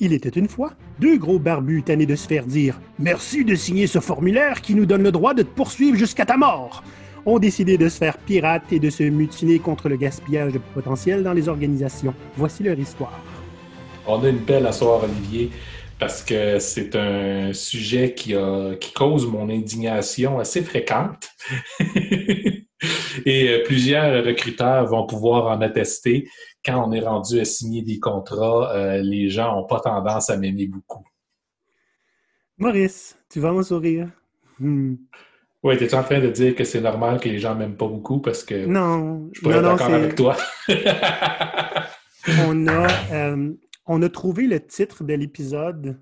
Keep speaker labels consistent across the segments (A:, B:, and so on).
A: Il était une fois deux gros barbus tannés de se faire dire Merci de signer ce formulaire qui nous donne le droit de te poursuivre jusqu'à ta mort ont décidé de se faire pirates et de se mutiner contre le gaspillage potentiel dans les organisations. Voici leur histoire.
B: On a une belle à soir, Olivier, parce que c'est un sujet qui cause mon indignation assez fréquente. et euh, plusieurs recruteurs vont pouvoir en attester quand on est rendu à signer des contrats, euh, les gens n'ont pas tendance à m'aimer beaucoup.
A: Maurice, tu vas en sourire. Hmm.
B: Oui, tu es en train de dire que c'est normal que les gens m'aiment pas beaucoup parce que
A: non,
B: je pourrais être d'accord avec toi?
A: on, a, euh, on a trouvé le titre de l'épisode.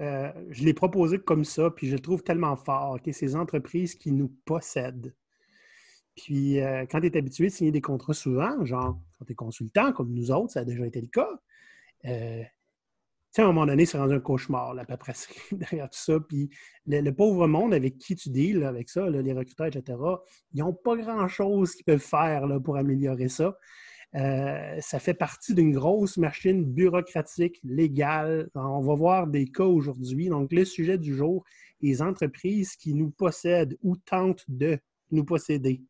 A: Euh, je l'ai proposé comme ça, puis je le trouve tellement fort. que Ces entreprises qui nous possèdent. Puis euh, quand tu es habitué de signer des contrats souvent, genre quand tu es consultant, comme nous autres, ça a déjà été le cas, euh, à un moment donné, c'est rendu un cauchemar, la paperasserie derrière tout ça. Puis le, pauvre monde avec qui tu deals avec ça, les recruteurs, etc., ils n'ont pas grand-chose qu'ils peuvent faire là, pour améliorer ça. Euh, ça fait partie d'une grosse machine bureaucratique, légale. On va voir des cas aujourd'hui. Donc, le sujet du jour, les entreprises qui nous possèdent ou tentent de nous posséder.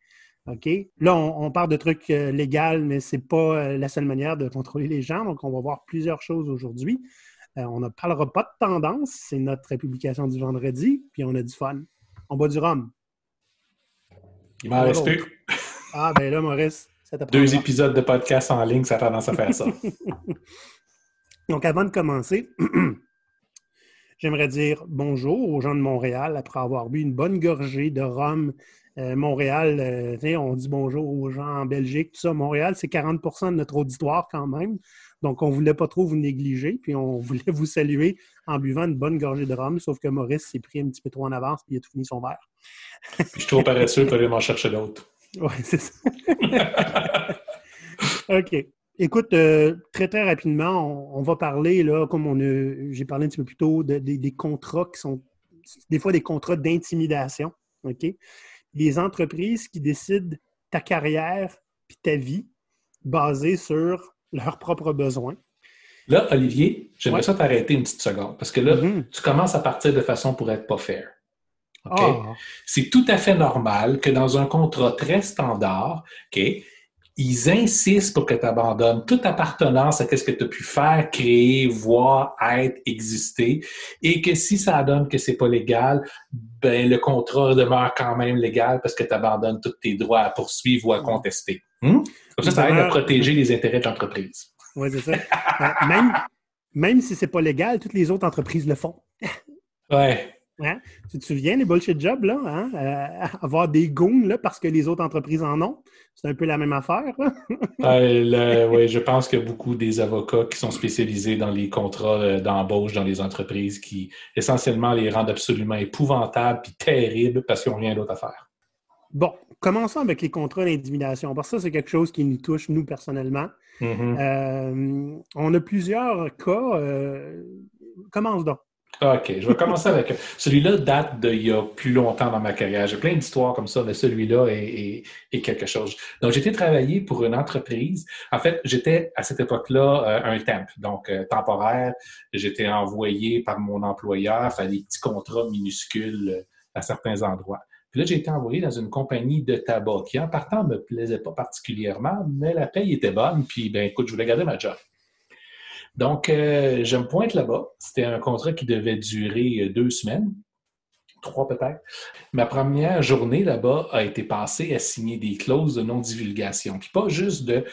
A: OK? Là, on, parle de trucs euh, légaux, mais ce n'est pas euh, la seule manière de contrôler les gens. Donc, on va voir plusieurs choses aujourd'hui. Euh, on ne parlera pas de tendance. C'est notre publication du vendredi, puis on a du fun. On boit du rhum.
B: Il m'en reste plus.
A: Ah, ben là, Maurice,
B: ça Deux épisodes de podcast en ligne, ça a tendance à faire ça.
A: Donc, avant de commencer, j'aimerais dire bonjour aux gens de Montréal après avoir bu une bonne gorgée de rhum euh, Montréal, euh, on dit bonjour aux gens en Belgique, tout ça. Montréal, c'est 40% de notre auditoire quand même. Donc, on ne voulait pas trop vous négliger, puis on voulait vous saluer en buvant une bonne gorgée de rhum, sauf que Maurice s'est pris un petit peu trop en avance, puis il a tout fini son verre.
B: je suis trop paresseux pour aller m'en chercher d'autres.
A: Oui, c'est ça. OK. Écoute, euh, très, très rapidement, on, va parler, là, comme on j'ai parlé un petit peu plus tôt, des contrats qui sont des fois des contrats d'intimidation. OK? Les entreprises qui décident ta carrière puis ta vie basée sur leurs propres besoins.
B: Là, Olivier, j'aimerais ça t'arrêter une petite seconde parce que là, mm-hmm. tu commences à partir de façon pour être pas fair. Ah. C'est tout à fait normal que dans un contrat très standard, OK, ils insistent pour que tu abandonnes toute appartenance à ce que tu as pu faire, créer, voir, être, exister, et que si ça donne que c'est pas légal, ben le contrat demeure quand même légal parce que tu abandonnes tous tes droits à poursuivre ou à contester. Hmm? ça, ça aide à protéger les intérêts de l'entreprise.
A: Oui, c'est ça. Euh, même, même si c'est pas légal, toutes les autres entreprises le font.
B: ouais.
A: Hein? Tu te souviens, les bullshit jobs, là, hein? euh, avoir des goons là, parce que les autres entreprises en ont, c'est un peu la même affaire.
B: euh, oui, je pense qu'il y a beaucoup des avocats qui sont spécialisés dans les contrats euh, d'embauche dans les entreprises qui essentiellement les rendent absolument épouvantables et terribles parce qu'ils n'ont rien d'autre à faire.
A: Bon, commençons avec les contrats d'intimidation, parce que ça, c'est quelque chose qui nous touche, nous, personnellement. Mm-hmm. Euh, on a plusieurs cas. commence donc.
B: OK, je vais commencer avec celui-là date d'il y a plus longtemps dans ma carrière. J'ai plein d'histoires comme ça, mais celui-là est, quelque chose. Donc, j'étais travaillé pour une entreprise. En fait, j'étais à cette époque-là euh, un temp, donc euh, temporaire. J'étais envoyé par mon employeur faire des petits contrats minuscules euh, à certains endroits. Puis là, j'ai été envoyé dans une compagnie de tabac qui, en partant, me plaisait pas particulièrement, mais la paye était bonne. Puis, ben, écoute, je voulais garder ma job. Donc, euh, je me pointe là-bas. C'était un contrat qui devait durer euh, deux semaines, trois peut-être. Ma première journée là-bas a été passée à signer des clauses de non-divulgation. Puis pas juste de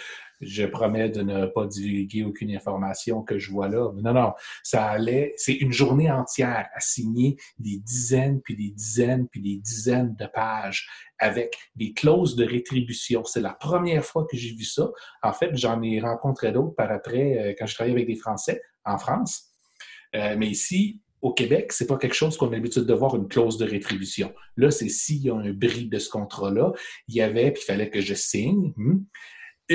B: je promets de ne pas divulguer aucune information que je vois là. Non, non, ça allait, c'est une journée entière à signer des dizaines, puis des dizaines, puis des dizaines de pages avec des clauses de rétribution. C'est la première fois que j'ai vu ça. En fait, j'en ai rencontré d'autres par après euh, quand je travaillais avec des Français en France. Euh, mais ici, au Québec, c'est pas quelque chose qu'on a l'habitude de voir une clause de rétribution. Là, c'est s'il y a un bris de ce contrat-là, il y avait, puis il fallait que je signe. Hmm,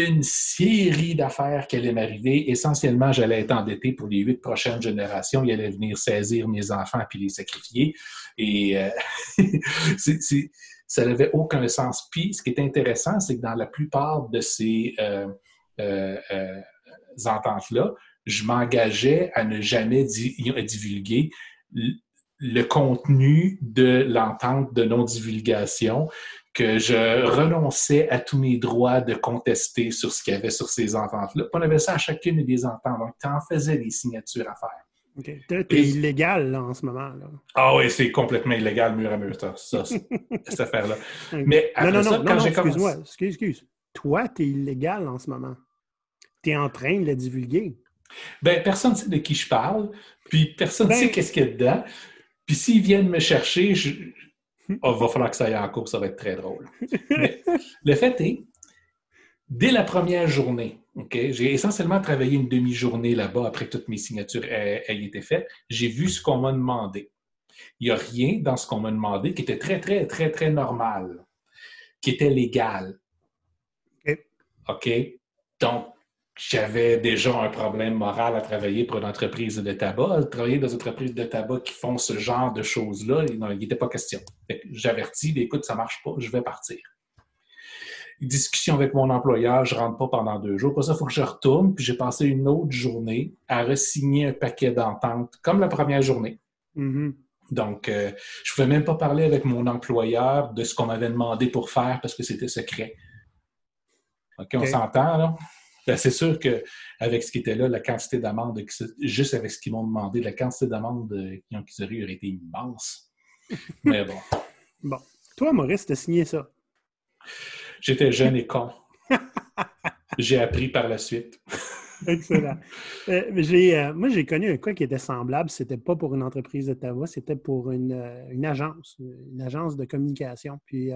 B: une série d'affaires qui allaient m'arriver. Essentiellement, j'allais être endetté pour les huit prochaines générations. Il allait venir saisir mes enfants puis les sacrifier. Et euh, ça n'avait aucun sens. Puis, ce qui est intéressant, c'est que dans la plupart de ces euh, euh, ententes-là, je m'engageais à ne jamais divulguer le contenu de l'entente de non-divulgation, que je renonçais à tous mes droits de contester sur ce qu'il y avait sur ces ententes-là. On avait ça à chacune des ententes. Donc, tu en faisais des signatures à faire.
A: OK. Tu illégal en ce moment. Là.
B: Ah oui, c'est complètement illégal, mur à mur, ça, cette affaire-là. Mais
A: non, non, non, quand j'ai Excuse-moi, excuse, excuse. Toi, tu es illégal en ce moment. Tu es en train de le divulguer.
B: Ben, personne ne sait de qui je parle, puis personne ne ben sait qu'est-ce qu'il y a dedans. Puis s'ils viennent me chercher, je... oh, va falloir que ça aille en cours, ça va être très drôle. le fait est, dès la première journée, j'ai essentiellement travaillé une demi-journée là-bas après que toutes mes signatures aient, été faites. J'ai vu ce qu'on m'a demandé. Il n'y a rien dans ce qu'on m'a demandé qui était très, très, très, très normal, qui était légal. OK? Donc, j'avais déjà un problème moral à travailler pour une entreprise de tabac. Travailler dans une entreprise de tabac qui font ce genre de choses-là, il n'était pas question. J'avertis, écoute, ça ne marche pas, je vais partir. Discussion avec mon employeur, je ne rentre pas pendant deux jours. Pour ça, il faut que je retourne. Puis j'ai passé une autre journée à resigner un paquet d'ententes, comme la première journée.
A: Mm-hmm.
B: Donc, euh, je ne pouvais même pas parler avec mon employeur de ce qu'on m'avait demandé pour faire parce que c'était secret. OK, on s'entend, là? Ben, c'est sûr qu'avec ce qui était là, la quantité d'amendes, juste avec ce qu'ils m'ont demandé, la quantité d'amendes qui ont eu aurait été immense. Mais bon.
A: bon. Toi, Maurice, tu as signé ça?
B: J'étais jeune et con. j'ai appris par la suite.
A: Excellent. Euh, euh, moi, j'ai connu un cas qui était semblable. C'était pas pour une entreprise de tabac, c'était pour une, euh, agence, une agence de communication. Puis,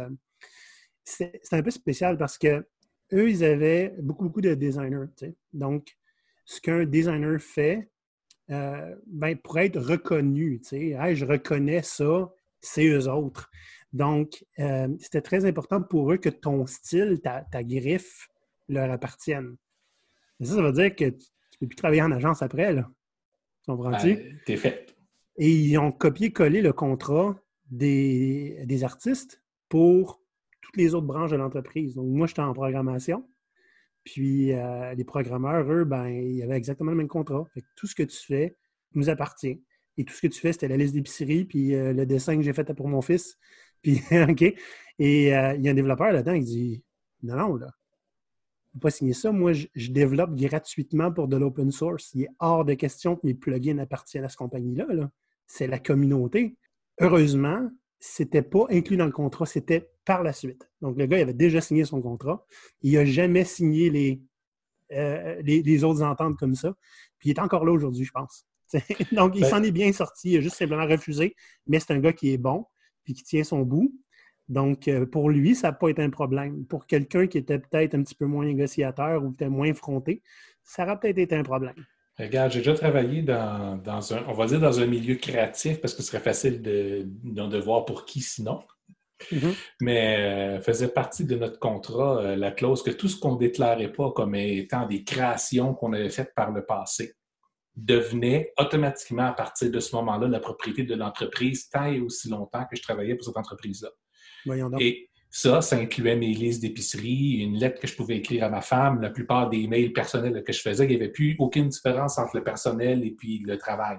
A: c'est un peu spécial parce que eux, ils avaient beaucoup, beaucoup de designers. Donc, ce qu'un designer fait, euh, ben, pour être reconnu, je reconnais ça, c'est eux autres. Donc, euh, c'était très important pour eux que ton style, ta, griffe, leur appartienne. ça, ça veut dire que tu ne peux plus travailler en agence après, là.
B: Comprends-tu? T'es fait.
A: Et ils ont copié-collé le contrat des, des artistes pour toutes les autres branches de l'entreprise. Donc, moi, j'étais en programmation. Puis, euh, les programmeurs, eux, ben, ils avaient exactement le même contrat. Fait que tout ce que tu fais nous appartient. Et tout ce que tu fais, c'était la liste d'épicerie, puis euh, le dessin que j'ai fait pour mon fils. Puis, OK. Et euh, il y a un développeur là-dedans qui dit Non, non, là, ne pas signer ça. Moi, je, développe gratuitement pour de l'open source. Il est hors de question que mes plugins appartiennent à cette compagnie-là. -là, C'est la communauté. Heureusement, c'était pas inclus dans le contrat, c'était par la suite. Donc, le gars, il avait déjà signé son contrat. Il n'a jamais signé les, euh, les, autres ententes comme ça. Puis il est encore là aujourd'hui, je pense. Donc, il ben s'en est bien sorti. Il a juste simplement refusé. Mais c'est un gars qui est bon, puis qui tient son bout. Donc, euh, pour lui, ça n'a pas été un problème. Pour quelqu'un qui était peut-être un petit peu moins négociateur ou peut-être moins fronté, ça aurait peut-être été un problème.
B: Regarde, j'ai déjà travaillé dans, un, on va dire dans un milieu créatif parce que ce serait facile de, de voir pour qui sinon. Mm-hmm. Mais euh, faisait partie de notre contrat euh, la clause que tout ce qu'on ne déclarait pas comme étant des créations qu'on avait faites par le passé devenait automatiquement à partir de ce moment-là la propriété de l'entreprise tant et aussi longtemps que je travaillais pour cette entreprise-là. Et ça, ça incluait mes listes d'épicerie, une lettre que je pouvais écrire à ma femme, la plupart des mails personnels que je faisais, il n'y avait plus aucune différence entre le personnel et puis le travail.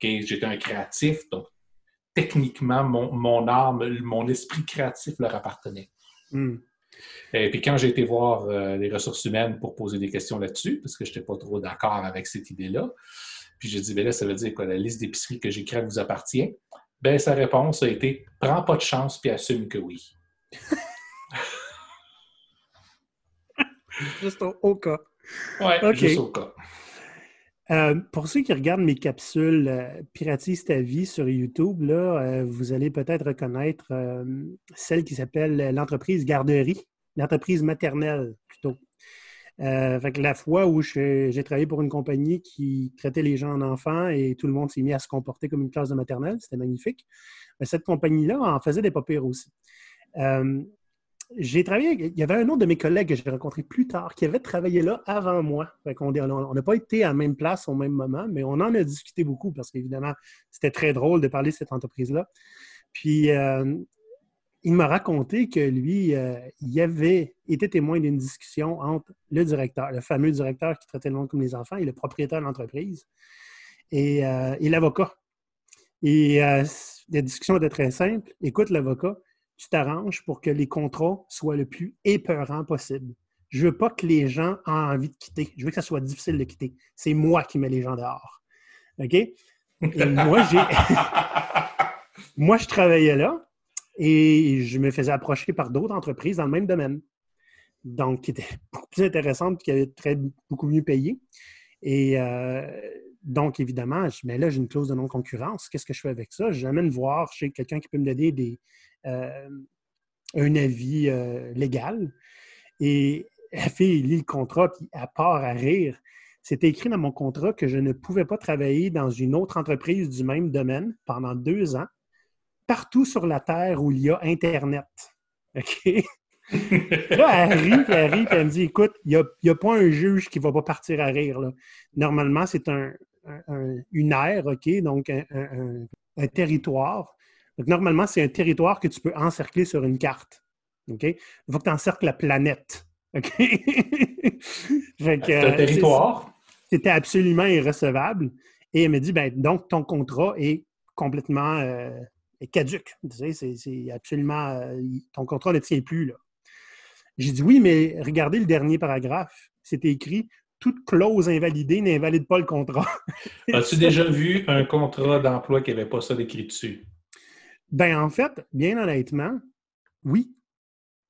B: J'étais un créatif, donc techniquement, mon, mon, âme, mon esprit créatif leur appartenait.
A: Hmm.
B: Et puis quand j'ai été voir euh, les ressources humaines pour poser des questions là-dessus, parce que je n'étais pas trop d'accord avec cette idée-là, puis j'ai dit, ben là, ça veut dire que la liste d'épicerie que j'écris vous appartient? Ben, sa réponse a été, prends pas de chance puis assume que oui.
A: juste au, cas.
B: Oui, juste au cas.
A: Euh, pour ceux qui regardent mes capsules euh, Piratise ta vie sur YouTube, là, euh, vous allez peut-être reconnaître celle qui s'appelle l'entreprise garderie, l'entreprise maternelle plutôt. la fois où j'ai travaillé pour une compagnie qui traitait les gens en enfants et tout le monde s'est mis à se comporter comme une classe de maternelle, c'était magnifique. cette compagnie-là en faisait des papiers aussi. Euh, j'ai travaillé, il y avait un autre de mes collègues que j'ai rencontré plus tard qui avait travaillé là avant moi. on n'a pas été à la même place au même moment, mais on en a discuté beaucoup parce qu'évidemment, c'était très drôle de parler de cette entreprise-là. Puis, euh, il m'a raconté que lui, euh, il avait été témoin d'une discussion entre le directeur, le fameux directeur qui traitait le monde comme les enfants, et le propriétaire de l'entreprise, et, l'avocat. Et la discussion était très simple. Écoute, l'avocat, tu t'arranges pour que les contrats soient le plus épeurant possible. Je veux pas que les gens aient envie de quitter. Je veux que ça soit difficile de quitter. C'est moi qui mets les gens dehors. OK? Et moi, j'ai. moi, je travaillais là. Et je me faisais approcher par d'autres entreprises dans le même domaine. Donc, qui étaient beaucoup plus intéressantes et qui avaient très, beaucoup mieux payé. Et euh, donc, évidemment, je, mais là, j'ai une clause de non-concurrence. Qu'est-ce que je fais avec ça? J'amène voir chez quelqu'un qui peut me donner des, euh, un avis euh, légal. Et la fille lit le contrat, puis à part à rire. C'était écrit dans mon contrat que je ne pouvais pas travailler dans une autre entreprise du même domaine pendant deux ans partout sur la Terre où il y a Internet. OK? là, elle rit, elle rit, elle me dit Écoute, il n'y a, pas un juge qui ne va pas partir à rire. Normalement, c'est un, une aire, OK? Donc, un, territoire. Donc, normalement, c'est un territoire que tu peux encercler sur une carte. OK? Il faut que tu encercles la planète. OK?
B: c'est un territoire.
A: C'était absolument irrecevable. Et elle me dit ben, donc, ton contrat est complètement euh, est caduque. c'est absolument. Euh, ton contrat ne tient plus. J'ai dit oui, mais regardez le dernier paragraphe. C'était écrit toute clause invalidée n'invalide pas le contrat.
B: As-tu déjà vu un contrat d'emploi qui n'avait pas ça décrit dessus?
A: Ben, en fait, bien honnêtement, oui.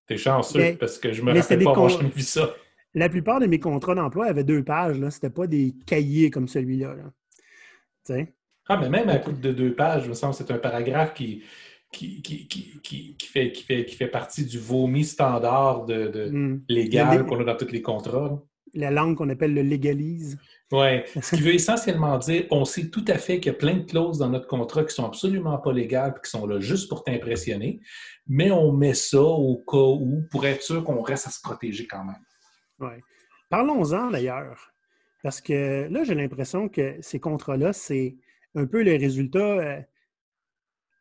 B: T'es chanceux parce que je me rappelle pas avoir vu ça.
A: La plupart de mes contrats d'emploi avaient deux pages. Ce n'était pas des cahiers comme celui-là. Là.
B: Ah, mais même à coup de deux pages, je me semble c'est un paragraphe qui, qui, fait, qui, fait, qui fait partie du vomi standard de, hmm. légal qu'on a dans tous les contrats.
A: La langue qu'on appelle le légalise.
B: Oui. Ce qui veut essentiellement dire, on sait tout à fait qu'il y a plein de clauses dans notre contrat qui sont absolument pas légales et qui sont là juste pour t'impressionner, mais on met ça au cas où pour être sûr qu'on reste à se protéger quand même.
A: Oui. Parlons-en d'ailleurs. Parce que là, j'ai l'impression que ces contrats-là, c'est un peu le résultat. Euh,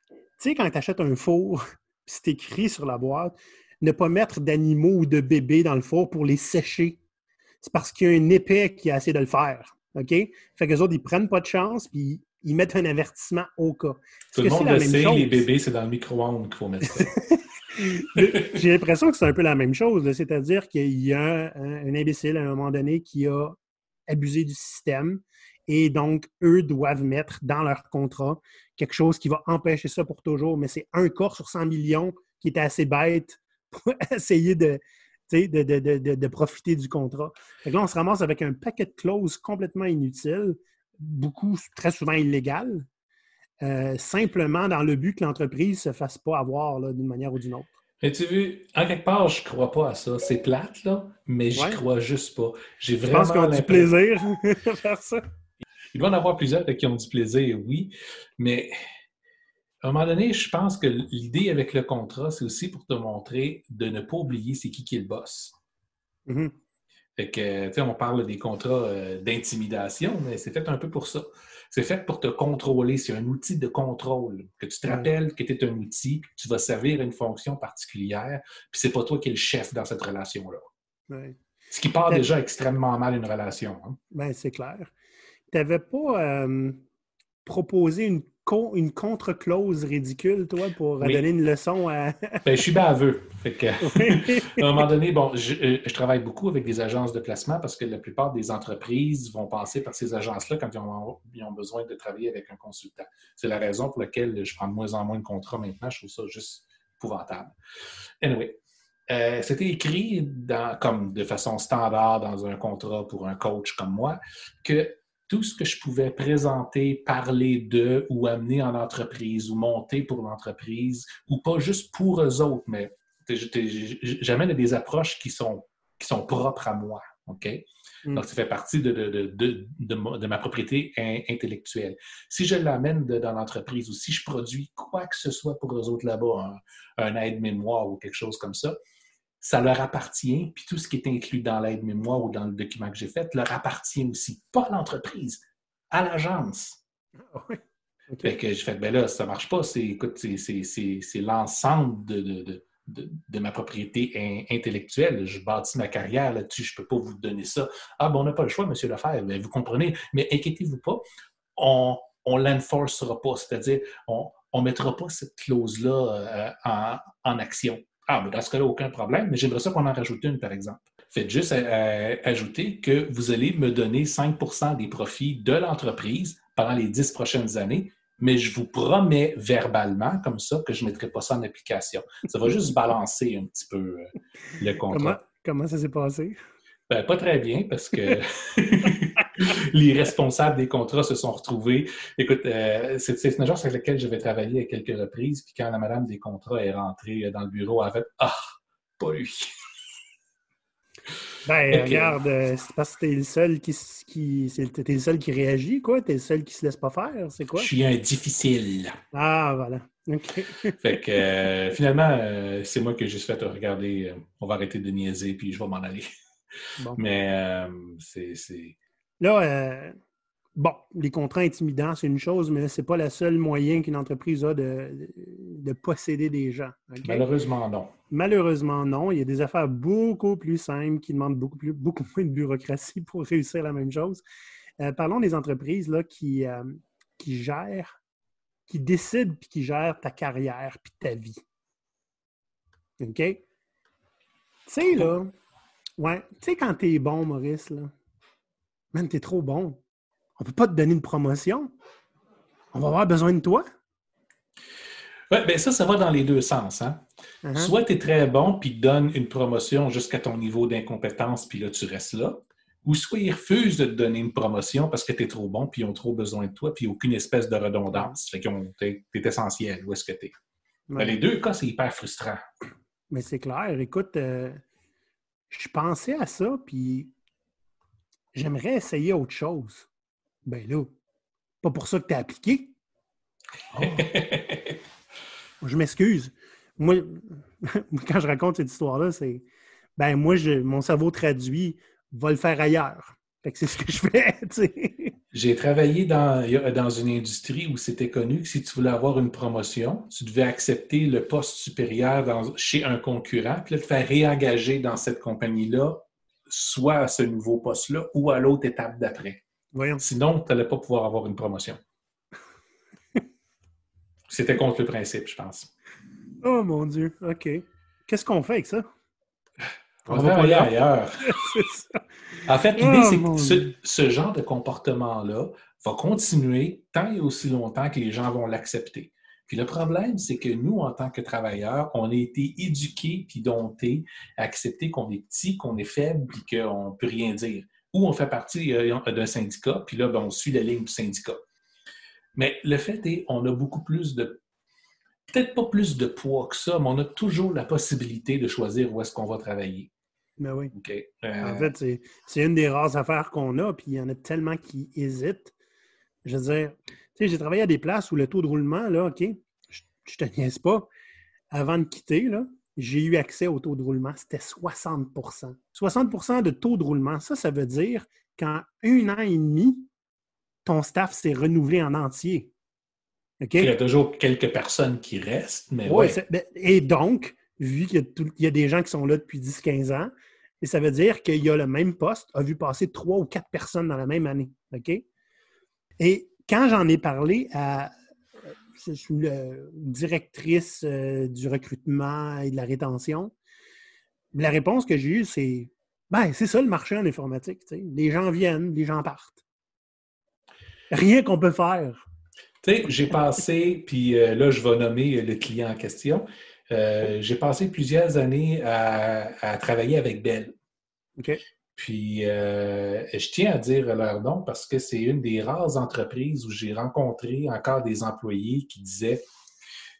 A: tu sais, quand tu achètes un four, c'est écrit sur la boîte, ne pas mettre d'animaux ou de bébés dans le four pour les sécher. C'est parce qu'il y a un épais qui a assez de le faire. OK? Fait que les autres, ils prennent pas de chance, puis ils mettent un avertissement au cas.
B: Tout le monde le sait, les bébés, c'est dans le micro-ondes qu'il faut mettre ça.
A: J'ai l'impression que c'est un peu la même chose. C'est-à-dire qu'il y a un, imbécile à un moment donné qui a abusé du système et donc, eux doivent mettre dans leur contrat quelque chose qui va empêcher ça pour toujours. Mais c'est un corps sur 100 millions qui est assez bête pour essayer de, de, profiter du contrat. là, on se ramasse avec un paquet de clauses complètement inutiles, beaucoup, très souvent illégales, euh, simplement dans le but que l'entreprise ne se fasse pas avoir d'une manière ou d'une autre.
B: Mais tu vu, en quelque part, je crois pas à ça. C'est plate, là, mais je crois juste pas. J'ai vraiment. Je pense
A: qu'on a du plaisir à faire ça?
B: Il doit y en avoir plusieurs qui ont du plaisir, oui, mais à un moment donné, je pense que l'idée avec le contrat, c'est aussi pour te montrer de ne pas oublier c'est qui qui est le boss. Mm-hmm. Fait que, tu sais, on parle des contrats euh, d'intimidation, mais c'est fait un peu pour ça. C'est fait pour te contrôler. C'est un outil de contrôle. Que tu te rappelles que tu es un outil, que tu vas servir à une fonction particulière, puis c'est pas toi qui es le chef dans cette relation-là. Ce qui part déjà extrêmement mal une relation. Hein.
A: Ben, c'est clair tu n'avais pas euh, proposé une, une contre-clause ridicule, toi, pour donner une leçon à.
B: ben, je suis baveux. Fait à un moment donné, bon, euh, je, travaille beaucoup avec des agences de placement parce que la plupart des entreprises vont passer par ces agences-là quand ils ont, ils ont, besoin de travailler avec un consultant. C'est la raison pour laquelle je prends de moins en moins de contrats maintenant. Je trouve ça juste épouvantable. Anyway. Euh, c'était écrit dans, comme de façon standard dans un contrat pour un coach comme moi que tout ce que je pouvais présenter, parler de ou amener en entreprise ou monter pour l'entreprise, ou pas juste pour eux autres, mais j'amène des approches qui sont, qui sont propres à moi. OK? Mm. Donc, ça fait partie de, de, ma propriété intellectuelle. Si je l'amène dans l'entreprise ou si je produis quoi que ce soit pour eux autres là-bas, un aide-mémoire ou quelque chose comme ça, ça leur appartient, puis tout ce qui est inclus dans l'aide-mémoire ou dans le document que j'ai fait leur appartient aussi, pas à l'entreprise, à l'agence. Ah Fait que j'ai fait, ben là, ça marche pas. C'est, écoute, c'est l'ensemble de, de, ma propriété intellectuelle. Je bâtis ma carrière là-dessus. Je peux pas vous donner ça. Ah, ben on n'a pas le choix, monsieur Lefebvre. Ben, vous comprenez. Mais inquiétez-vous pas. On ne l'enforcera pas. C'est-à-dire, on ne mettra pas cette clause-là euh, en, action. Ah, mais dans ce cas-là, aucun problème. Mais j'aimerais ça qu'on en rajoute une, par exemple. Faites juste ajouter que vous allez me donner 5% des profits de l'entreprise pendant les 10 prochaines années mais je vous promets verbalement, comme ça, que je ne mettrai pas ça en application. Ça va juste balancer un petit peu euh, le contrat.
A: Comment, ça s'est passé?
B: Ben, pas très bien, parce que les responsables des contrats se sont retrouvés. Écoute, euh, c'est une agence avec laquelle j'avais travaillé à quelques reprises, puis quand la madame des contrats est rentrée dans le bureau, elle a fait « Ah, pas lui! »
A: Ben, regarde, euh, c'est parce que t'es le seul qui, qui t'es le seul qui réagit, quoi. T'es le seul qui se laisse pas faire, c'est quoi?
B: Je suis un difficile.
A: Ah, voilà.
B: fait que euh, finalement, c'est moi que j'ai fait regarder. on va arrêter de niaiser, puis je vais m'en aller. Mais c'est.
A: Là, Bon, les contrats intimidants, c'est une chose, mais ce n'est pas le seul moyen qu'une entreprise a de, posséder des gens.
B: Malheureusement, non.
A: Malheureusement, non. Il y a des affaires beaucoup plus simples qui demandent beaucoup, plus, beaucoup moins de bureaucratie pour réussir la même chose. Euh, parlons des entreprises là, qui, euh, qui gèrent, qui décident puis qui gèrent ta carrière puis ta vie. OK? Tu sais, là, ouais, tu sais, quand tu es bon, Maurice, là, man, es trop bon on ne peut pas te donner une promotion. On va avoir besoin de toi.
B: Oui, bien ça, ça va dans les deux sens. Hein? Uh-huh. Soit tu es très bon, puis donne une promotion jusqu'à ton niveau d'incompétence, puis là, tu restes là. Ou soit ils refusent de te donner une promotion parce que tu es trop bon, puis ils ont trop besoin de toi, puis aucune espèce de redondance. Fait que tu es, essentiel. Où est-ce que tu es? Dans les deux cas, c'est hyper frustrant.
A: Mais c'est clair. Écoute, euh, je pensais à ça, puis j'aimerais essayer autre chose. Ben là, pas pour ça que tu as appliqué. Oh. je m'excuse. Moi, quand je raconte cette histoire-là, c'est ben moi, mon cerveau traduit va le faire ailleurs. c'est ce que je fais.
B: J'ai travaillé dans, dans une industrie où c'était connu que si tu voulais avoir une promotion, tu devais accepter le poste supérieur chez un concurrent, puis là, te faire réengager dans cette compagnie-là, soit à ce nouveau poste-là ou à l'autre étape d'après. Sinon, tu n'allais pas pouvoir avoir une promotion. C'était contre le principe, je pense.
A: Oh mon Dieu, OK. Qu'est-ce qu'on fait avec ça?
B: On, va aller ailleurs. En fait, l'idée, oh, c'est que ce, genre de comportement-là va continuer tant et aussi longtemps que les gens vont l'accepter. Puis le problème, c'est que nous, en tant que travailleurs, on a été éduqués puis domptés à accepter qu'on est petit, qu'on est faible, puis qu'on ne peut rien dire ou on fait partie euh, d'un syndicat, puis là, ben, on suit la ligne du syndicat. Mais le fait est, on a beaucoup plus de, peut-être pas plus de poids que ça, mais on a toujours la possibilité de choisir où est-ce qu'on va travailler.
A: Ben oui. Euh, en fait, c'est une des rares affaires qu'on a, puis il y en a tellement qui hésitent. Je veux dire, tu sais, j'ai travaillé à des places où le taux de roulement, là, OK, je, je te niaise pas, avant de quitter, là, j'ai eu accès au taux de roulement, c'était 60% 60% de taux de roulement, ça, ça veut dire qu'en un an et demi, ton staff s'est renouvelé en entier.
B: Il y a toujours quelques personnes qui restent, mais
A: ben, Et donc, vu qu'il y, a des gens qui sont là depuis 10-15 ans, et ça veut dire qu'il y a le même poste, a vu passer trois ou quatre personnes dans la même année. OK? Et quand j'en ai parlé à je suis directrice euh, du recrutement et de la rétention. La réponse que j'ai eue, c'est ben, c'est ça le marché en informatique. Les gens viennent, les gens partent. Rien qu'on peut faire.
B: J'ai passé, puis euh, là, je vais nommer le client en question. Euh, j'ai passé plusieurs années à, travailler avec Bell.
A: OK.
B: Puis, euh, je tiens à dire leur nom parce que c'est une des rares entreprises où j'ai rencontré encore des employés qui disaient,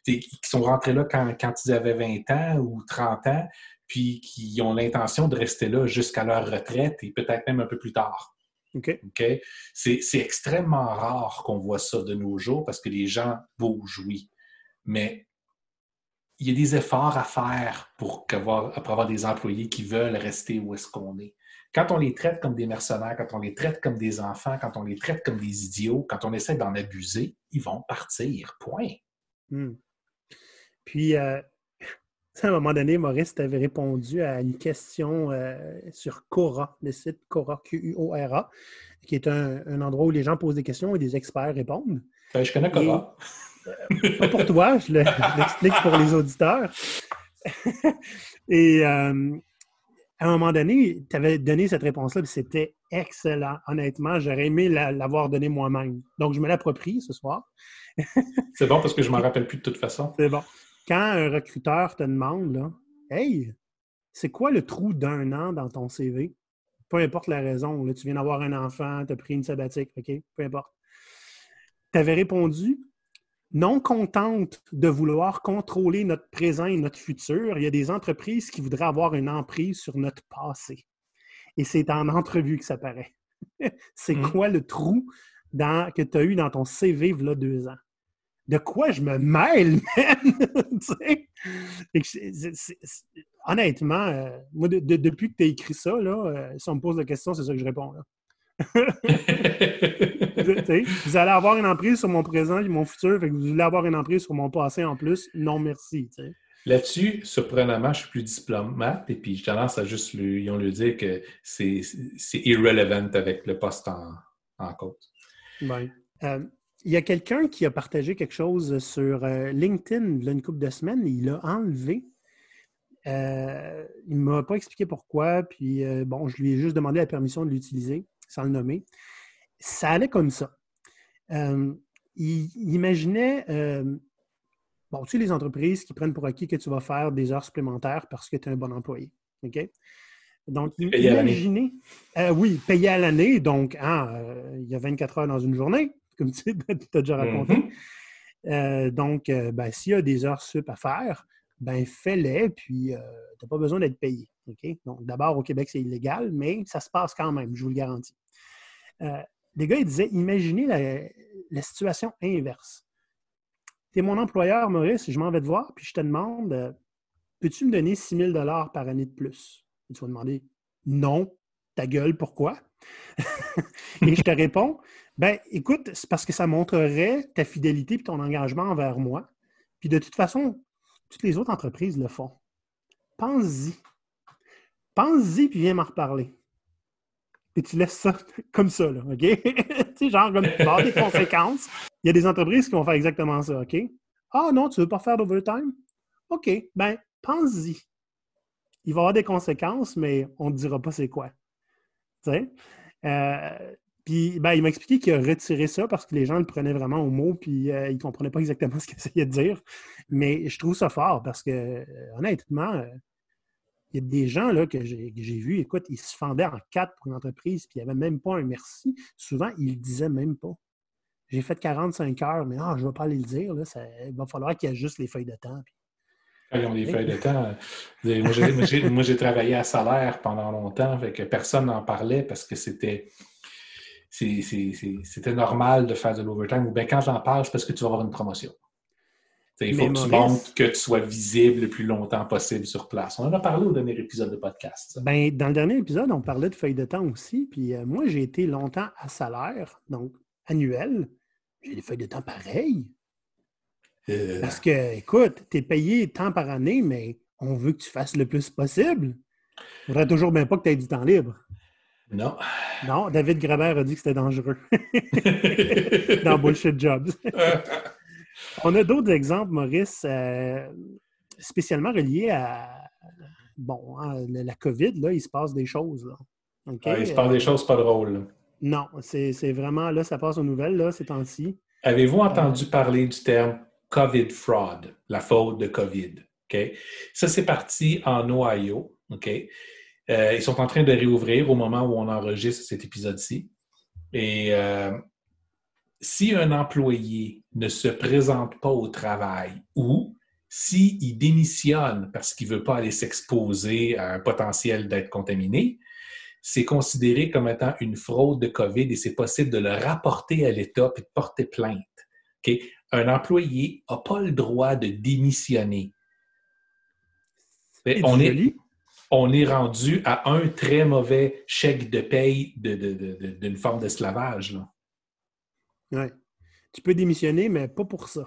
B: qui sont rentrés là quand, ils avaient 20 ans ou 30 ans, puis qui ont l'intention de rester là jusqu'à leur retraite et peut-être même un peu plus tard.
A: OK.
B: C'est extrêmement rare qu'on voit ça de nos jours parce que les gens bougent, oui. Mais il y a des efforts à faire pour avoir, pour avoir des employés qui veulent rester où est-ce qu'on est. quand on les traite comme des mercenaires, quand on les traite comme des enfants, quand on les traite comme des idiots, quand on essaie d'en abuser, ils vont partir. Point.
A: Hmm. Puis, euh, à un moment donné, Maurice t'avait répondu à une question euh, sur Cora, le site Cora, Q-U-O-R-A, qui est un, endroit où les gens posent des questions et des experts répondent.
B: Ben, je connais Cora.
A: Euh, pas pour toi, je l'explique pour les auditeurs. et à un moment donné, tu avais donné cette réponse-là, c'était excellent. Honnêtement, j'aurais aimé l'avoir donné moi-même. Donc, je me l'approprie ce soir.
B: c'est bon parce que je ne m'en rappelle plus de toute façon.
A: C'est bon. Quand un recruteur te demande, là, Hey, c'est quoi le trou d'un an dans ton CV? Peu importe la raison. Là, tu viens d'avoir un enfant, tu as pris une sabbatique, OK? Peu importe. Tu avais répondu non contente de vouloir contrôler notre présent et notre futur, il y a des entreprises qui voudraient avoir une emprise sur notre passé. Et c'est en entrevue que ça paraît. c'est mmh. quoi le trou dans, que tu as eu dans ton CV il y a deux ans? De quoi je me mêle, honnêtement, euh, moi, depuis que tu as écrit ça, là, euh, si on me pose la question, c'est ça que je réponds. Là. vous allez avoir une emprise sur mon présent et mon futur, fait que vous allez avoir une emprise sur mon passé en plus. Non, merci.
B: Là-dessus, surprenamment, je suis plus diplomate et puis je tendance à juste lui, on lui dire que c'est irrelevant avec le poste en, en cause.
A: Euh, il y a quelqu'un qui a partagé quelque chose sur euh, LinkedIn il y a une couple de semaines et il l'a enlevé. Euh, il ne m'a pas expliqué pourquoi, puis bon, je lui ai juste demandé la permission de l'utiliser sans le nommer. Ça allait comme ça. Euh, il, imaginait, euh, bon, tu sais, les entreprises qui prennent pour acquis que tu vas faire des heures supplémentaires parce que tu es un bon employé. OK? Donc, imaginez, euh, oui, payé à l'année, donc ah, il y a 24 heures dans une journée, comme tu as déjà raconté. Mm-hmm. donc, ben, s'il y a des heures sup à faire, ben fais-les, puis tu n'as pas besoin d'être payé. Donc, d'abord, au Québec, c'est illégal, mais ça se passe quand même, je vous le garantis. Euh, les gars, ils disaient imaginez la, situation inverse. Tu es mon employeur, Maurice, je m'en vais te voir, puis je te demande euh, peux-tu me donner 6 000 par année de plus? Et tu vas demander non, ta gueule, pourquoi? Et je te réponds ben écoute, c'est parce que ça montrerait ta fidélité et ton engagement envers moi. Puis de toute façon, toutes les autres entreprises le font. Pense-y. Pense-y, puis viens m'en reparler. Et tu laisses ça comme ça, là, OK? tu sais, genre, comme tu des conséquences. Il y a des entreprises qui vont faire exactement ça, OK? Ah non, tu veux pas faire d'overtime? OK, ben, pense-y. Il va y avoir des conséquences, mais on ne dira pas c'est quoi. Tu sais? Euh, puis, ben, il m'a expliqué qu'il a retiré ça parce que les gens le prenaient vraiment au mot, puis euh, ils ne comprenaient pas exactement ce qu'il essayait de dire. Mais je trouve ça fort parce que, euh, honnêtement, il y a des gens là, que j'ai vus, écoute, ils se fendaient en quatre pour une entreprise, puis il n'y avait même pas un merci. Souvent, ils ne le disaient même pas. J'ai fait 45 heures, mais ah, je ne vais pas aller le dire. Là, il va falloir qu'il y ait juste les feuilles de temps.
B: Quand ils ont des feuilles de temps. moi, j'ai travaillé à salaire pendant longtemps, fait que personne n'en parlait parce que c'était c'était normal de faire de l'overtime. Ou bien quand j'en parle, c'est parce que tu vas avoir une promotion. Il faut que tu montres que tu sois visible le plus longtemps possible sur place. On en a parlé au dernier épisode de podcast.
A: Ben, dans le dernier épisode, on parlait de feuilles de temps aussi. Puis euh, moi, j'ai été longtemps à salaire, donc annuel. J'ai des feuilles de temps pareilles. Euh. Parce que, écoute, tu es payé temps par année, mais on veut que tu fasses le plus possible. Il faudrait toujours bien pas que tu aies du temps libre.
B: Non.
A: Non, David Grabert a dit que c'était dangereux. dans Bullshit Jobs. On a d'autres exemples, Maurice, euh, spécialement reliés à bon, hein, la COVID. Là, il se passe des choses.
B: il se passe des choses pas drôles.
A: Non, c'est vraiment là, ça passe aux nouvelles là, ces temps-ci.
B: Avez-vous entendu euh, parler du terme COVID fraud, la faute de COVID? Ça, c'est parti en Ohio. OK? Euh, ils sont en train de réouvrir au moment où on enregistre cet épisode-ci. Et si un employé ne se présente pas au travail ou s'il démissionne parce qu'il ne veut pas aller s'exposer à un potentiel d'être contaminé, c'est considéré comme étant une fraude de COVID et c'est possible de le rapporter à l'État et de porter plainte. Un employé n'a pas le droit de démissionner.
A: on est,
B: on est rendu à un très mauvais chèque de paye d'une forme d'esclavage.
A: Oui. Tu peux démissionner, mais pas pour ça.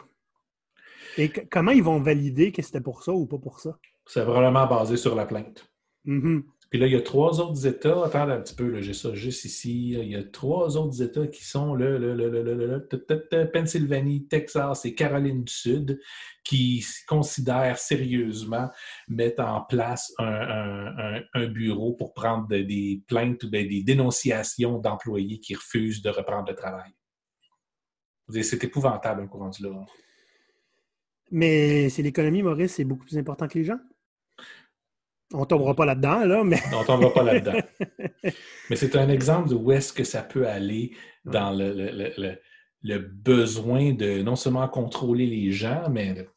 A: Et comment ils vont valider que c'était pour ça ou pas pour ça?
B: C'est vraiment basé sur la plainte.
A: Mm-hmm.
B: Puis là, il y a trois autres États. Attends un petit peu, j'ai ça juste ici. Il y a trois autres États qui sont le, le, Pennsylvanie, Texas et Caroline du Sud qui considèrent sérieusement mettre en place un, bureau pour prendre des plaintes ou des dénonciations d'employés qui refusent de reprendre le travail. C'est épouvantable un courant du là.
A: Mais c'est l'économie, Maurice, c'est beaucoup plus important que les gens. On ne tombera pas là-dedans, là, mais.
B: on ne tombera pas là-dedans. mais c'est un exemple de où est-ce que ça peut aller dans le, besoin de non seulement contrôler les gens, mais de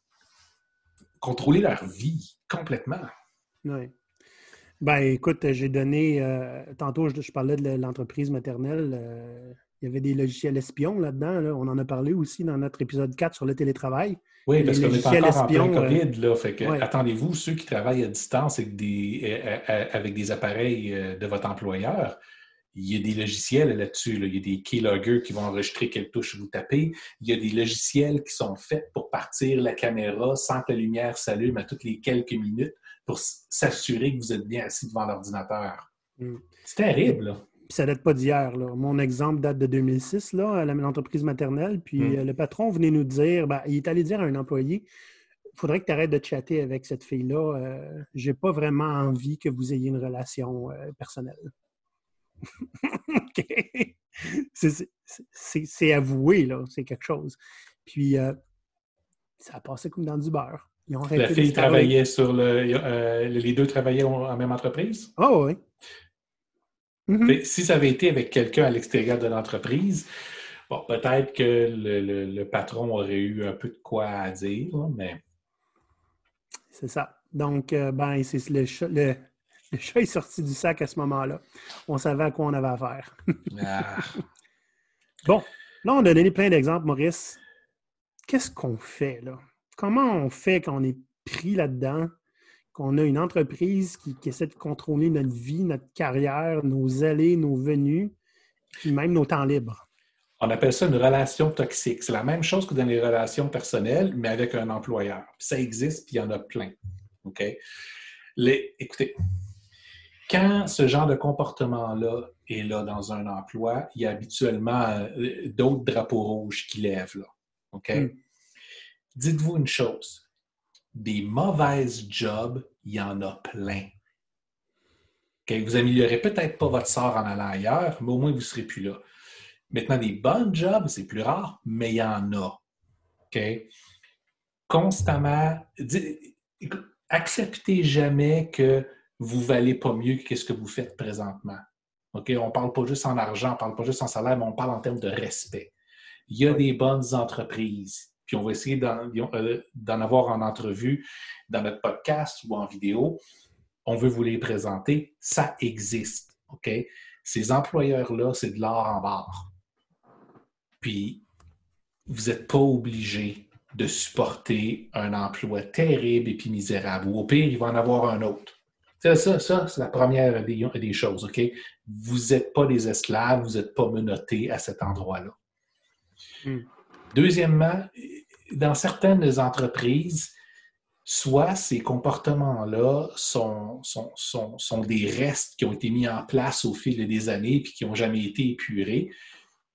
B: contrôler leur vie complètement.
A: Oui. Ben, écoute, j'ai donné. Euh, tantôt, je, parlais de l'entreprise maternelle. Euh, il y avait des logiciels espions là-dedans. On en a parlé aussi dans notre épisode 4 sur le télétravail.
B: Oui, parce qu'on est encore en plein euh, COVID. Là, fait que, Attendez-vous, ceux qui travaillent à distance avec des, euh, euh, avec des appareils de votre employeur, il y a des logiciels là-dessus. Il y a des keyloggers qui vont enregistrer quelle touche vous tapez. Il y a des logiciels qui sont faits pour partir la caméra sans que la lumière s'allume à toutes les quelques minutes pour s'assurer que vous êtes bien assis devant l'ordinateur. Mm. C'est terrible. Là
A: ça date pas d'hier. Mon exemple date de 2006, là, à l'entreprise maternelle. Puis hmm. euh, le patron venait nous dire, ben, il est allé dire à un employé, il faudrait que tu arrêtes de chatter avec cette fille-là. Euh, j'ai pas vraiment envie que vous ayez une relation euh, personnelle. C'est avoué, là. C'est quelque chose. Puis ça a passé comme dans du beurre.
B: la fille travaillait sur le. les deux travaillaient en même entreprise?
A: Oh oui.
B: Mm-hmm. Si ça avait été avec quelqu'un à l'extérieur de l'entreprise, bon, peut-être que le, patron aurait eu un peu de quoi à dire, mais.
A: C'est ça. Donc, euh, ben, c'est le, chat, le, chat est sorti du sac à ce moment-là. On savait à quoi on avait affaire. Ah. Bon, là, on a donné plein d'exemples, Maurice. Qu'est-ce qu'on fait, là? Comment on fait quand on est pris là-dedans? Qu'on a une entreprise qui, essaie de contrôler notre vie, notre carrière, nos allées, nos venues, puis même nos temps libres.
B: On appelle ça une relation toxique. C'est la même chose que dans les relations personnelles, mais avec un employeur. Ça existe, puis il y en a plein. OK? Les, écoutez, quand ce genre de comportement-là est là dans un emploi, il y a habituellement euh, d'autres drapeaux rouges qui lèvent. Là. OK? Hmm. Dites-vous une chose des mauvaises jobs, il y en a plein. Vous n'améliorez peut-être pas votre sort en allant ailleurs, mais au moins vous ne serez plus là. Maintenant, des bonnes jobs, c'est plus rare, mais il y en a. Constamment, acceptez jamais que vous ne valez pas mieux que ce que vous faites présentement. On ne parle pas juste en argent, on ne parle pas juste en salaire, mais on parle en termes de respect. Il y a des bonnes entreprises puis on va essayer euh, d'en avoir en entrevue dans notre podcast ou en vidéo. On veut vous les présenter. Ça existe, OK? Ces employeurs-là, c'est de l'or en barre. Puis, vous n'êtes pas obligé de supporter un emploi terrible et puis misérable. Ou au pire, il va en avoir un autre. Ça c'est la première des, choses, OK? Vous n'êtes pas des esclaves, vous n'êtes pas menottés à cet endroit-là. Hmm. Deuxièmement, dans certaines entreprises, soit ces comportements-là sont, des restes qui ont été mis en place au fil des années et qui n'ont jamais été épurés.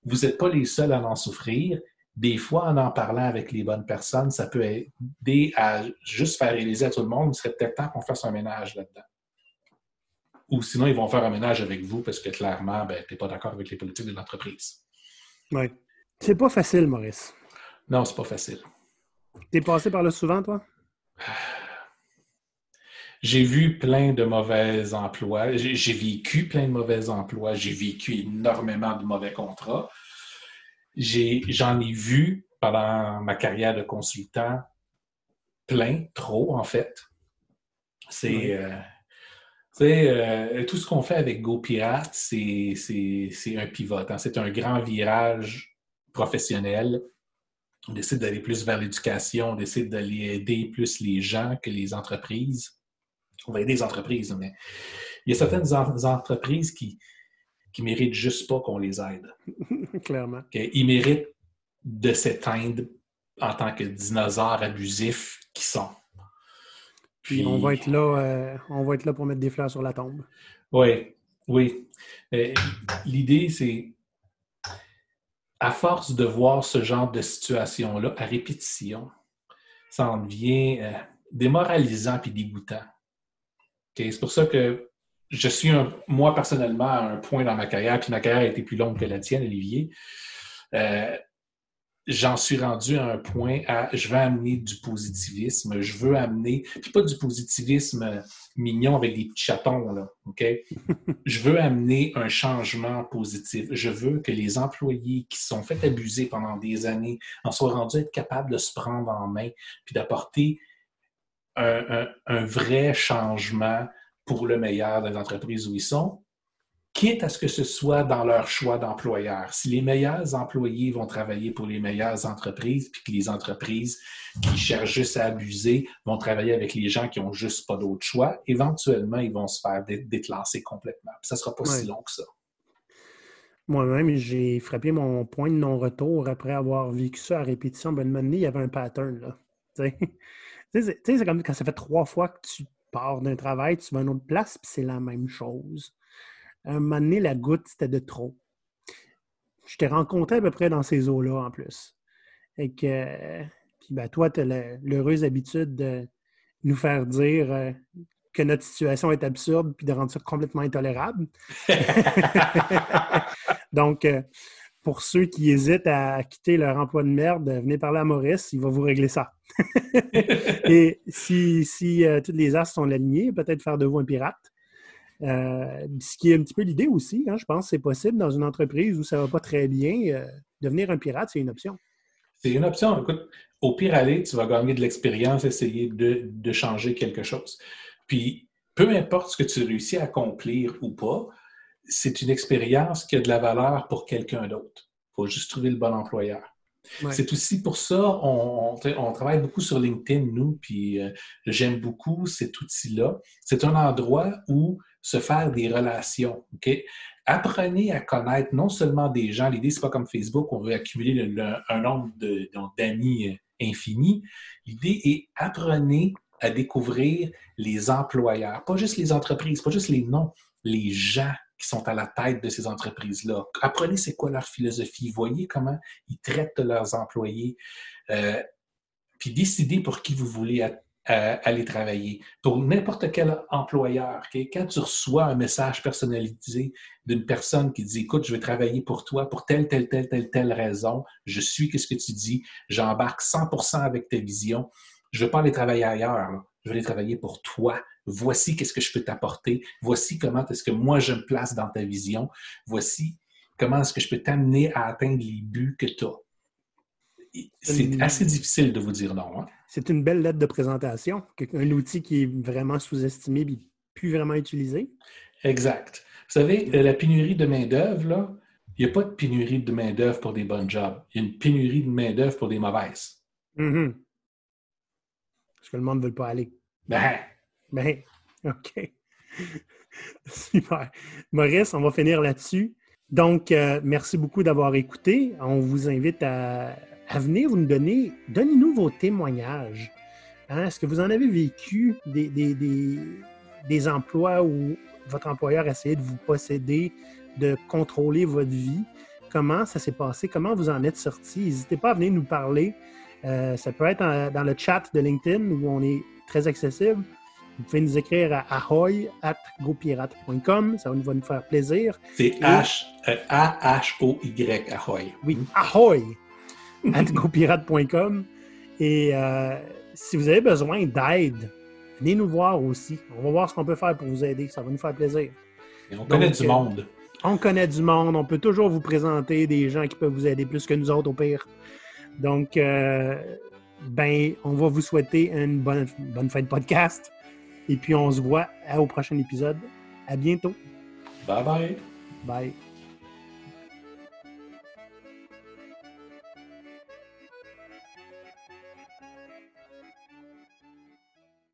B: Vous n'êtes pas les seuls à en souffrir. Des fois, en en parlant avec les bonnes personnes, ça peut aider à juste faire réaliser à tout le monde, il serait peut-être temps qu'on fasse un ménage là-dedans. Ou sinon, ils vont faire un ménage avec vous parce que clairement, ben, tu n'es pas d'accord avec les politiques de l'entreprise.
A: Oui. C'est pas facile, Maurice.
B: Non, c'est pas facile.
A: T'es passé par là souvent, toi?
B: J'ai vu plein de mauvais emplois. J'ai vécu plein de mauvais emplois. J'ai vécu énormément de mauvais contrats. J'en ai, vu pendant ma carrière de consultant plein, trop en fait. C'est euh, euh, tout ce qu'on fait avec GoPirate, c'est un pivot. Hein. C'est un grand virage professionnel. On décide d'aller plus vers l'éducation, on décide d'aller aider plus les gens que les entreprises. on va aider les entreprises, mais il y a certaines entreprises qui qui méritent juste pas qu'on les aide.
A: Clairement.
B: Ils méritent de s'éteindre en tant que dinosaures abusifs qui sont.
A: Puis, on va être là, euh, on va être là pour mettre des fleurs sur la tombe.
B: Oui, oui. Euh, l'idée, c'est à force de voir ce genre de situation-là à répétition, ça en devient euh, démoralisant puis dégoûtant. C'est pour ça que je suis, moi, personnellement, à un point dans ma carrière, puis ma carrière a été plus longue que la tienne, Olivier. Euh, j'en suis rendu à un point à je veux amener du positivisme, je veux amener, puis pas du positivisme mignon avec des petits chatons, là, OK? je veux amener un changement positif. Je veux que les employés qui sont fait abuser pendant des années en soient rendus être capables de se prendre en main, puis d'apporter un, un, vrai changement pour le meilleur des entreprises où ils sont, quitte à ce que ce soit dans leur choix d'employeur. Si les meilleurs employés vont travailler pour les meilleures entreprises, puis que les entreprises qui cherchent juste à abuser vont travailler avec les gens qui n'ont juste pas d'autre choix, éventuellement, ils vont se faire déclasser complètement. ça ne sera pas si long que ça.
A: Moi-même, j'ai frappé mon point de non-retour après avoir vécu ça à répétition. Ben, il y avait un pattern. Là. c'est comme quand ça fait trois fois que tu pars d'un travail, tu vas à une autre place, puis c'est la même chose. Un moment donné, la goutte, c'était de trop. Je t'ai rencontré à peu près dans ces eaux-là, en plus. Et que, puis ben, toi, tu as l'heureuse habitude de nous faire dire euh, que notre situation est absurde, puis de rendre ça complètement intolérable. Donc, euh, pour ceux qui hésitent à quitter leur emploi de merde, venez parler à Maurice, il va vous régler ça. Et si, si euh, toutes les as sont alignés, peut-être faire de vous un pirate. Euh, ce qui est un petit peu l'idée aussi, hein, je pense que c'est possible dans une entreprise où ça ne va pas très bien. Euh, devenir un pirate, c'est une option.
B: C'est une option. Écoute, au pire aller, tu vas gagner de l'expérience, essayer de, de changer quelque chose. Puis, peu importe ce que tu réussis à accomplir ou pas, c'est une expérience qui a de la valeur pour quelqu'un d'autre. Il faut juste trouver le bon employeur. C'est aussi pour ça, on, travaille beaucoup sur LinkedIn, nous, puis euh, j'aime beaucoup cet outil-là. C'est un endroit où se faire des relations. Apprenez à connaître non seulement des gens, l'idée, c'est pas comme Facebook, on veut accumuler un nombre d'amis euh, infini. L'idée est apprenez à découvrir les employeurs, pas juste les entreprises, pas juste les noms, les gens qui sont à la tête de ces entreprises-là. Apprenez c'est quoi leur philosophie, voyez comment ils traitent leurs employés, euh, puis décidez pour qui vous voulez aller travailler. Pour n'importe quel employeur, quand tu reçois un message personnalisé d'une personne qui dit Écoute, je vais travailler pour toi pour telle, telle, telle, telle, telle raison, je suis ce que tu dis, j'embarque 100% avec ta vision, je ne veux pas aller travailler ailleurs, je vais aller travailler pour toi. Voici qu'est-ce que je peux t'apporter, voici comment est-ce que moi je me place dans ta vision, voici comment est-ce que je peux t'amener à atteindre les buts que tu as. C'est assez difficile de vous dire non. Hein.
A: C'est une belle lettre de présentation, un outil qui est vraiment sous-estimé et plus vraiment utilisé.
B: Exact. Vous savez, euh, la pénurie de main-d'œuvre, là, il n'y a pas de pénurie de main-d'œuvre pour des bonnes jobs. Il y a une pénurie de main-d'œuvre pour des mauvaises.
A: Mm-hmm. Parce que le monde ne veut pas aller.
B: Ben,
A: ben, OK. Super. Maurice, on va finir là-dessus. Donc, euh, merci beaucoup d'avoir écouté. On vous invite à, venir vous nous donner, donnez-nous vos témoignages. Hein? Est-ce que vous en avez vécu des, des, emplois où votre employeur essayait de vous posséder, de contrôler votre vie? Comment ça s'est passé? Comment vous en êtes sorti? N'hésitez pas à venir nous parler. Euh, ça peut être dans le chat de LinkedIn où on est très accessible vous pouvez nous écrire à ahoy.gopirate.com. Ça va nous faire plaisir.
B: C'est A-H-O-Y, Ahoy.
A: Oui, ahoy at gopirate.com. Et euh, si vous avez besoin d'aide, venez nous voir aussi. On va voir ce qu'on peut faire pour vous aider. Ça va nous faire plaisir.
B: on connaît du monde. Euh,
A: on connaît du monde. On peut toujours vous présenter des gens qui peuvent vous aider plus que nous autres, au pire. Donc, euh, ben, on va vous souhaiter une bonne, bonne fin de podcast. Et puis on se voit au prochain épisode. À bientôt.
B: Bye bye.
A: Bye.